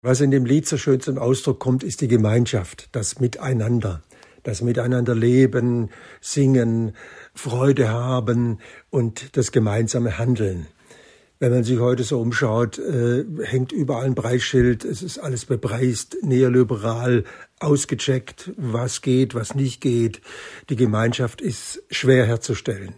Was in dem Lied so schön zum Ausdruck kommt, ist die Gemeinschaft, das Miteinander, das Miteinander leben, singen, Freude haben und das gemeinsame Handeln. Wenn man sich heute so umschaut, äh, hängt überall ein Preisschild, es ist alles bepreist, neoliberal, ausgecheckt, was geht, was nicht geht. Die Gemeinschaft ist schwer herzustellen.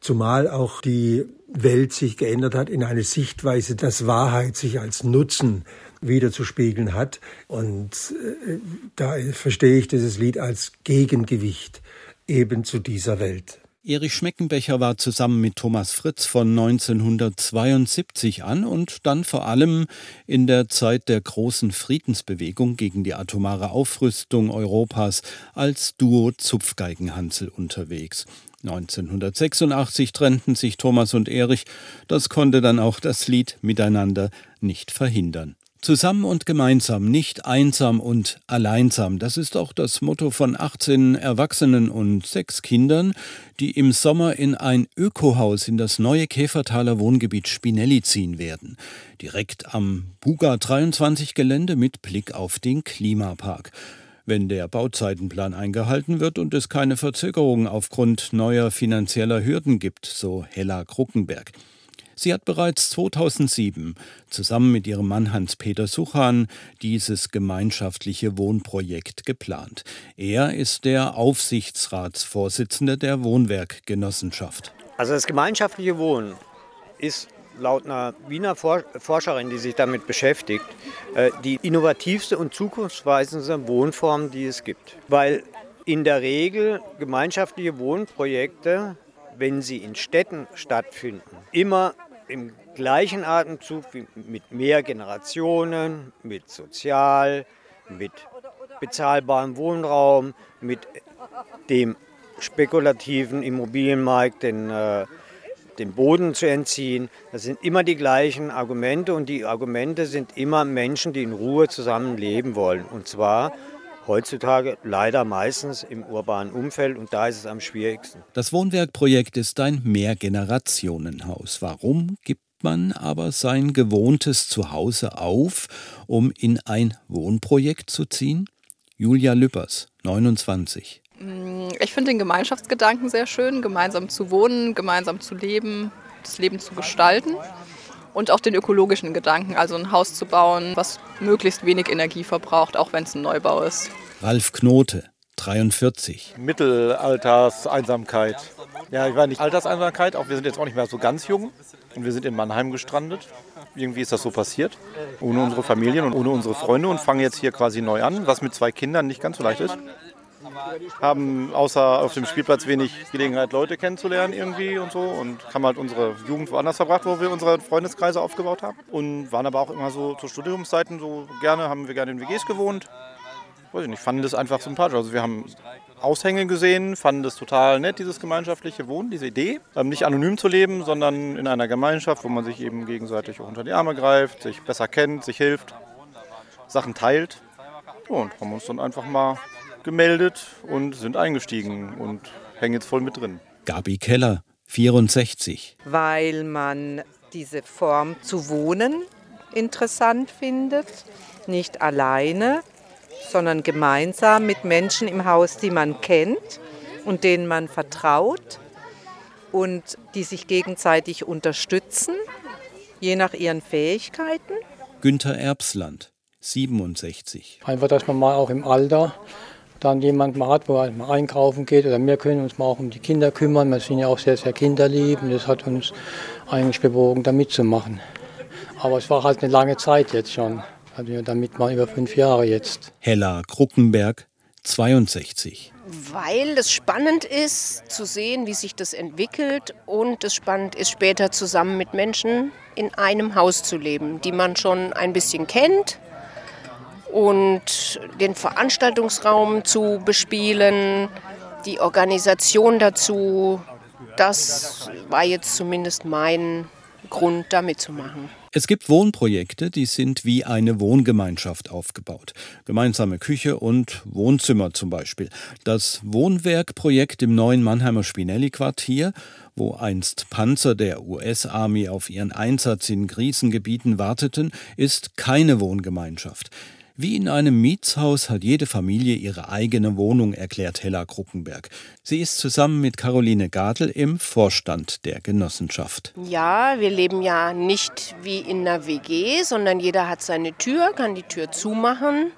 Zumal auch die Welt sich geändert hat in eine Sichtweise, dass Wahrheit sich als Nutzen wiederzuspiegeln hat. Und äh, da verstehe ich dieses Lied als Gegengewicht eben zu dieser Welt. Erich Schmeckenbecher war zusammen mit Thomas Fritz von 1972 an und dann vor allem in der Zeit der großen Friedensbewegung gegen die atomare Aufrüstung Europas als Duo Zupfgeigenhansel unterwegs. 1986 trennten sich Thomas und Erich, das konnte dann auch das Lied Miteinander nicht verhindern. Zusammen und gemeinsam, nicht einsam und alleinsam. Das ist auch das Motto von 18 Erwachsenen und sechs Kindern, die im Sommer in ein Ökohaus in das neue Käfertaler Wohngebiet Spinelli ziehen werden. Direkt am Buga 23 Gelände mit Blick auf den Klimapark. Wenn der Bauzeitenplan eingehalten wird und es keine Verzögerungen aufgrund neuer finanzieller Hürden gibt, so Hella Kruckenberg. Sie hat bereits 2007 zusammen mit ihrem Mann Hans-Peter Suchan dieses gemeinschaftliche Wohnprojekt geplant. Er ist der Aufsichtsratsvorsitzende der Wohnwerkgenossenschaft. Also das gemeinschaftliche Wohnen ist laut einer Wiener Forscherin, die sich damit beschäftigt, äh, die innovativste und zukunftsweisendste Wohnform, die es gibt. Weil in der Regel gemeinschaftliche Wohnprojekte wenn sie in Städten stattfinden, immer im gleichen Atemzug wie mit mehr Generationen, mit Sozial, mit bezahlbarem Wohnraum, mit dem spekulativen Immobilienmarkt den, äh, den Boden zu entziehen. Das sind immer die gleichen Argumente und die Argumente sind immer Menschen, die in Ruhe zusammenleben wollen. Und zwar heutzutage leider meistens im urbanen Umfeld und da ist es am schwierigsten. Das Wohnwerkprojekt ist ein Mehrgenerationenhaus. Warum gibt man aber sein gewohntes Zuhause auf, um in ein Wohnprojekt zu ziehen? Julia Lüppers, 29. Ich finde den Gemeinschaftsgedanken sehr schön, gemeinsam zu wohnen, gemeinsam zu leben, das Leben zu gestalten und auch den ökologischen Gedanken, also ein Haus zu bauen, was möglichst wenig Energie verbraucht, auch wenn es ein Neubau ist. Ralf Knote, 43. Mittelalterseinsamkeit. Ja, ich war nicht Alterseinsamkeit, auch wir sind jetzt auch nicht mehr so ganz jung und wir sind in Mannheim gestrandet. Irgendwie ist das so passiert, ohne unsere Familien und ohne unsere Freunde und fangen jetzt hier quasi neu an, was mit zwei Kindern nicht ganz so leicht ist haben außer auf dem Spielplatz wenig Gelegenheit, Leute kennenzulernen irgendwie und so und haben halt unsere Jugend woanders verbracht, wo wir unsere Freundeskreise aufgebaut haben und waren aber auch immer so zu Studiumszeiten so gerne, haben wir gerne in WGs gewohnt. Weiß ich nicht, fanden das einfach sympathisch. Also wir haben Aushänge gesehen, fanden das total nett, dieses gemeinschaftliche Wohnen, diese Idee. Ähm, nicht anonym zu leben, sondern in einer Gemeinschaft, wo man sich eben gegenseitig auch unter die Arme greift, sich besser kennt, sich hilft, Sachen teilt. Und haben uns dann einfach mal gemeldet und sind eingestiegen und hängen jetzt voll mit drin. Gabi Keller, 64. Weil man diese Form zu wohnen interessant findet, nicht alleine, sondern gemeinsam mit Menschen im Haus, die man kennt und denen man vertraut und die sich gegenseitig unterstützen, je nach ihren Fähigkeiten. Günter Erbsland, 67. Einfach, dass man mal auch im Alter dann jemand mal hat, wo er mal einkaufen geht oder wir können uns mal auch um die Kinder kümmern. Wir sind ja auch sehr, sehr kinderlieb und das hat uns eigentlich bewogen, da mitzumachen. Aber es war halt eine lange Zeit jetzt schon. Also damit mal über fünf Jahre jetzt. Hella Kruckenberg, 62. Weil es spannend ist zu sehen, wie sich das entwickelt und es spannend ist, später zusammen mit Menschen in einem Haus zu leben, die man schon ein bisschen kennt und den Veranstaltungsraum zu bespielen, die Organisation dazu, das war jetzt zumindest mein Grund, da mitzumachen. Es gibt Wohnprojekte, die sind wie eine Wohngemeinschaft aufgebaut. Gemeinsame Küche und Wohnzimmer zum Beispiel. Das Wohnwerkprojekt im neuen Mannheimer Spinelli-Quartier, wo einst Panzer der US-Army auf ihren Einsatz in Krisengebieten warteten, ist keine Wohngemeinschaft. Wie in einem Mietshaus hat jede Familie ihre eigene Wohnung, erklärt Hella Kruckenberg. Sie ist zusammen mit Caroline Gadel im Vorstand der Genossenschaft. Ja, wir leben ja nicht wie in einer WG, sondern jeder hat seine Tür, kann die Tür zumachen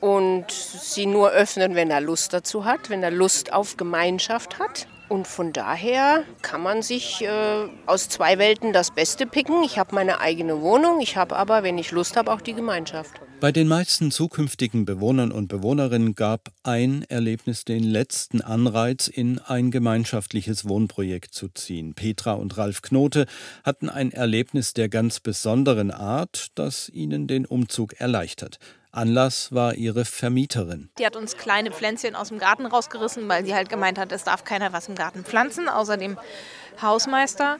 und sie nur öffnen, wenn er Lust dazu hat, wenn er Lust auf Gemeinschaft hat. Und von daher kann man sich äh, aus zwei Welten das Beste picken. Ich habe meine eigene Wohnung, ich habe aber, wenn ich Lust habe, auch die Gemeinschaft. Bei den meisten zukünftigen Bewohnern und Bewohnerinnen gab ein Erlebnis den letzten Anreiz, in ein gemeinschaftliches Wohnprojekt zu ziehen. Petra und Ralf Knote hatten ein Erlebnis der ganz besonderen Art, das ihnen den Umzug erleichtert. Anlass war ihre Vermieterin. Die hat uns kleine Pflänzchen aus dem Garten rausgerissen, weil sie halt gemeint hat, es darf keiner was im Garten pflanzen, außer dem Hausmeister.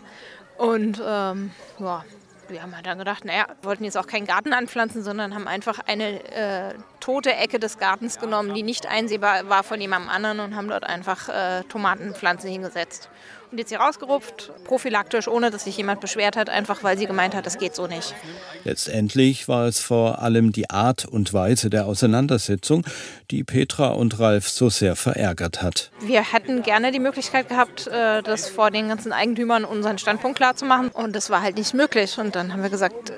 Und ähm, ja, wir haben halt dann gedacht, naja, wollten jetzt auch keinen Garten anpflanzen, sondern haben einfach eine äh, tote Ecke des Gartens genommen, die nicht einsehbar war von jemandem anderen und haben dort einfach äh, Tomatenpflanzen hingesetzt. Und jetzt hier rausgerupft, prophylaktisch, ohne dass sich jemand beschwert hat, einfach weil sie gemeint hat, das geht so nicht. Letztendlich war es vor allem die Art und Weise der Auseinandersetzung, die Petra und Ralf so sehr verärgert hat. Wir hätten gerne die Möglichkeit gehabt, äh, das vor den ganzen Eigentümern unseren Standpunkt klarzumachen. Und das war halt nicht möglich. Und dann haben wir gesagt,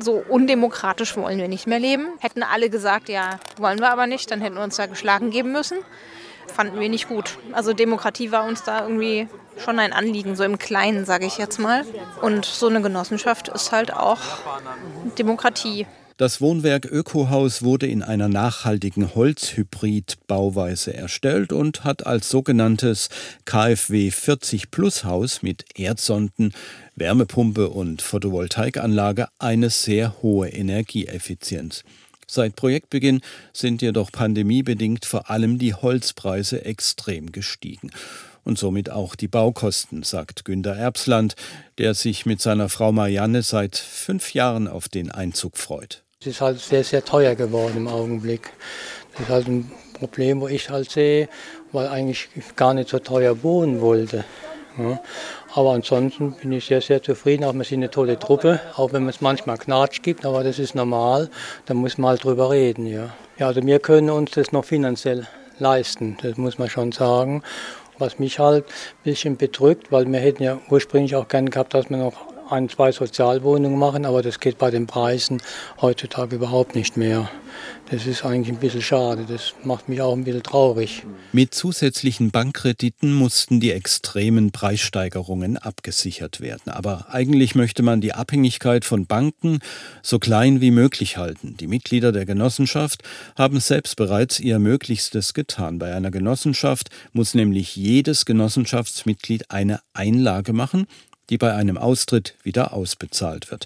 so undemokratisch wollen wir nicht mehr leben. Hätten alle gesagt, ja, wollen wir aber nicht, dann hätten wir uns da geschlagen geben müssen fanden wir nicht gut. Also Demokratie war uns da irgendwie schon ein Anliegen, so im Kleinen, sage ich jetzt mal. Und so eine Genossenschaft ist halt auch Demokratie. Das Wohnwerk Ökohaus wurde in einer nachhaltigen Holzhybrid-Bauweise erstellt und hat als sogenanntes KfW 40 Plus Haus mit Erdsonden, Wärmepumpe und Photovoltaikanlage eine sehr hohe Energieeffizienz. Seit Projektbeginn sind jedoch pandemiebedingt vor allem die Holzpreise extrem gestiegen. Und somit auch die Baukosten, sagt Günter Erbsland, der sich mit seiner Frau Marianne seit fünf Jahren auf den Einzug freut. Es ist halt sehr, sehr teuer geworden im Augenblick. Das ist halt ein Problem, wo ich halt sehe, weil eigentlich gar nicht so teuer wohnen wollte. Ja. Aber ansonsten bin ich sehr, sehr zufrieden. Auch wir sind eine tolle Truppe, auch wenn es manchmal Knatsch gibt, aber das ist normal. Da muss man halt drüber reden. Ja. ja, also wir können uns das noch finanziell leisten, das muss man schon sagen. Was mich halt ein bisschen bedrückt, weil wir hätten ja ursprünglich auch gerne gehabt, dass wir noch ein, zwei Sozialwohnungen machen, aber das geht bei den Preisen heutzutage überhaupt nicht mehr. Das ist eigentlich ein bisschen schade. Das macht mich auch ein bisschen traurig. Mit zusätzlichen Bankkrediten mussten die extremen Preissteigerungen abgesichert werden. Aber eigentlich möchte man die Abhängigkeit von Banken so klein wie möglich halten. Die Mitglieder der Genossenschaft haben selbst bereits ihr Möglichstes getan. Bei einer Genossenschaft muss nämlich jedes Genossenschaftsmitglied eine Einlage machen, die bei einem Austritt wieder ausbezahlt wird.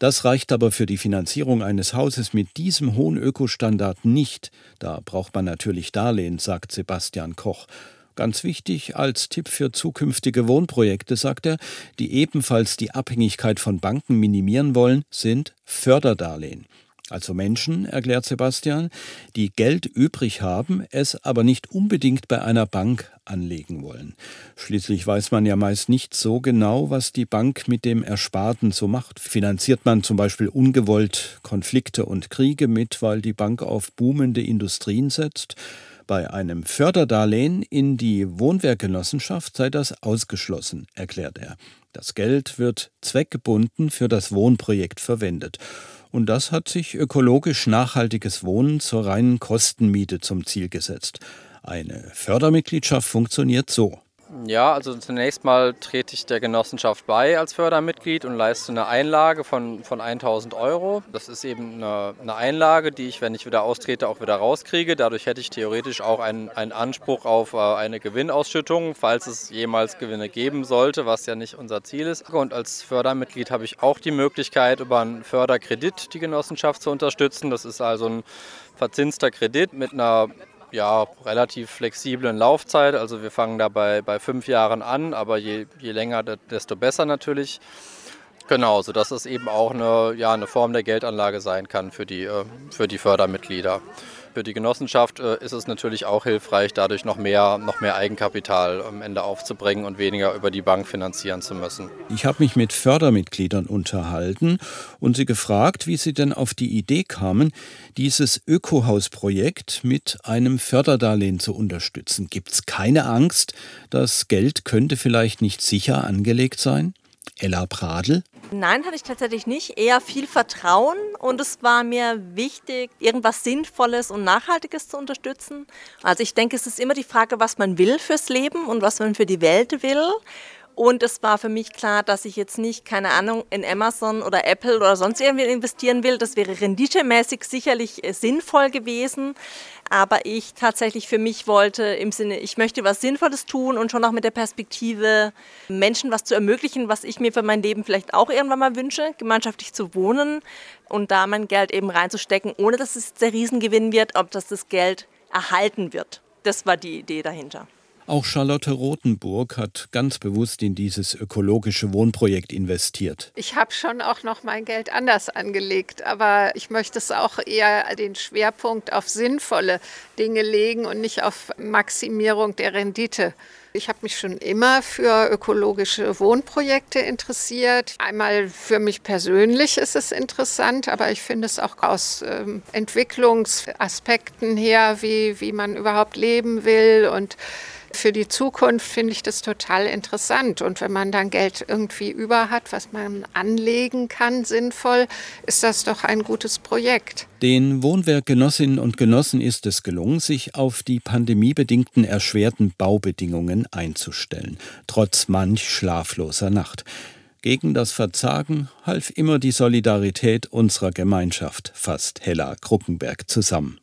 Das reicht aber für die Finanzierung eines Hauses mit diesem hohen Ökostandard nicht. Da braucht man natürlich Darlehen, sagt Sebastian Koch. Ganz wichtig als Tipp für zukünftige Wohnprojekte, sagt er, die ebenfalls die Abhängigkeit von Banken minimieren wollen, sind Förderdarlehen. Also Menschen, erklärt Sebastian, die Geld übrig haben, es aber nicht unbedingt bei einer Bank anlegen wollen. Schließlich weiß man ja meist nicht so genau, was die Bank mit dem Ersparten so macht. Finanziert man zum Beispiel ungewollt Konflikte und Kriege mit, weil die Bank auf boomende Industrien setzt? Bei einem Förderdarlehen in die Wohnwerkgenossenschaft sei das ausgeschlossen, erklärt er. Das Geld wird zweckgebunden für das Wohnprojekt verwendet. Und das hat sich ökologisch nachhaltiges Wohnen zur reinen Kostenmiete zum Ziel gesetzt. Eine Fördermitgliedschaft funktioniert so. Ja, also zunächst mal trete ich der Genossenschaft bei als Fördermitglied und leiste eine Einlage von, von 1000 Euro. Das ist eben eine, eine Einlage, die ich, wenn ich wieder austrete, auch wieder rauskriege. Dadurch hätte ich theoretisch auch einen, einen Anspruch auf äh, eine Gewinnausschüttung, falls es jemals Gewinne geben sollte, was ja nicht unser Ziel ist. Und als Fördermitglied habe ich auch die Möglichkeit, über einen Förderkredit die Genossenschaft zu unterstützen. Das ist also ein verzinster Kredit mit einer ja, relativ flexiblen Laufzeit. Also wir fangen dabei bei fünf Jahren an, aber je, je länger, desto besser natürlich. Genau, sodass es eben auch eine, ja, eine Form der Geldanlage sein kann für die, äh, für die Fördermitglieder. Für die Genossenschaft äh, ist es natürlich auch hilfreich, dadurch noch mehr, noch mehr Eigenkapital am Ende aufzubringen und weniger über die Bank finanzieren zu müssen. Ich habe mich mit Fördermitgliedern unterhalten und sie gefragt, wie sie denn auf die Idee kamen, dieses Ökohausprojekt mit einem Förderdarlehen zu unterstützen. Gibt es keine Angst, das Geld könnte vielleicht nicht sicher angelegt sein? Ella Pradl? Nein, hatte ich tatsächlich nicht. Eher viel Vertrauen und es war mir wichtig, irgendwas Sinnvolles und Nachhaltiges zu unterstützen. Also ich denke, es ist immer die Frage, was man will fürs Leben und was man für die Welt will. Und es war für mich klar, dass ich jetzt nicht, keine Ahnung, in Amazon oder Apple oder sonst irgendwie investieren will. Das wäre renditemäßig sicherlich äh, sinnvoll gewesen. Aber ich tatsächlich für mich wollte im Sinne, ich möchte was Sinnvolles tun und schon auch mit der Perspektive, Menschen was zu ermöglichen, was ich mir für mein Leben vielleicht auch irgendwann mal wünsche, gemeinschaftlich zu wohnen und da mein Geld eben reinzustecken, ohne dass es der Riesengewinn wird, ob das das Geld erhalten wird. Das war die Idee dahinter. Auch Charlotte Rothenburg hat ganz bewusst in dieses ökologische Wohnprojekt investiert. Ich habe schon auch noch mein Geld anders angelegt, aber ich möchte es auch eher den Schwerpunkt auf sinnvolle Dinge legen und nicht auf Maximierung der Rendite. Ich habe mich schon immer für ökologische Wohnprojekte interessiert. Einmal für mich persönlich ist es interessant, aber ich finde es auch aus ähm, Entwicklungsaspekten her, wie, wie man überhaupt leben will und für die Zukunft finde ich das total interessant. Und wenn man dann Geld irgendwie über hat, was man anlegen kann, sinnvoll, ist das doch ein gutes Projekt. Den Wohnwerkgenossinnen und Genossen ist es gelungen, sich auf die pandemiebedingten erschwerten Baubedingungen einzustellen, trotz manch schlafloser Nacht. Gegen das Verzagen half immer die Solidarität unserer Gemeinschaft, fasst Hella Kruckenberg zusammen.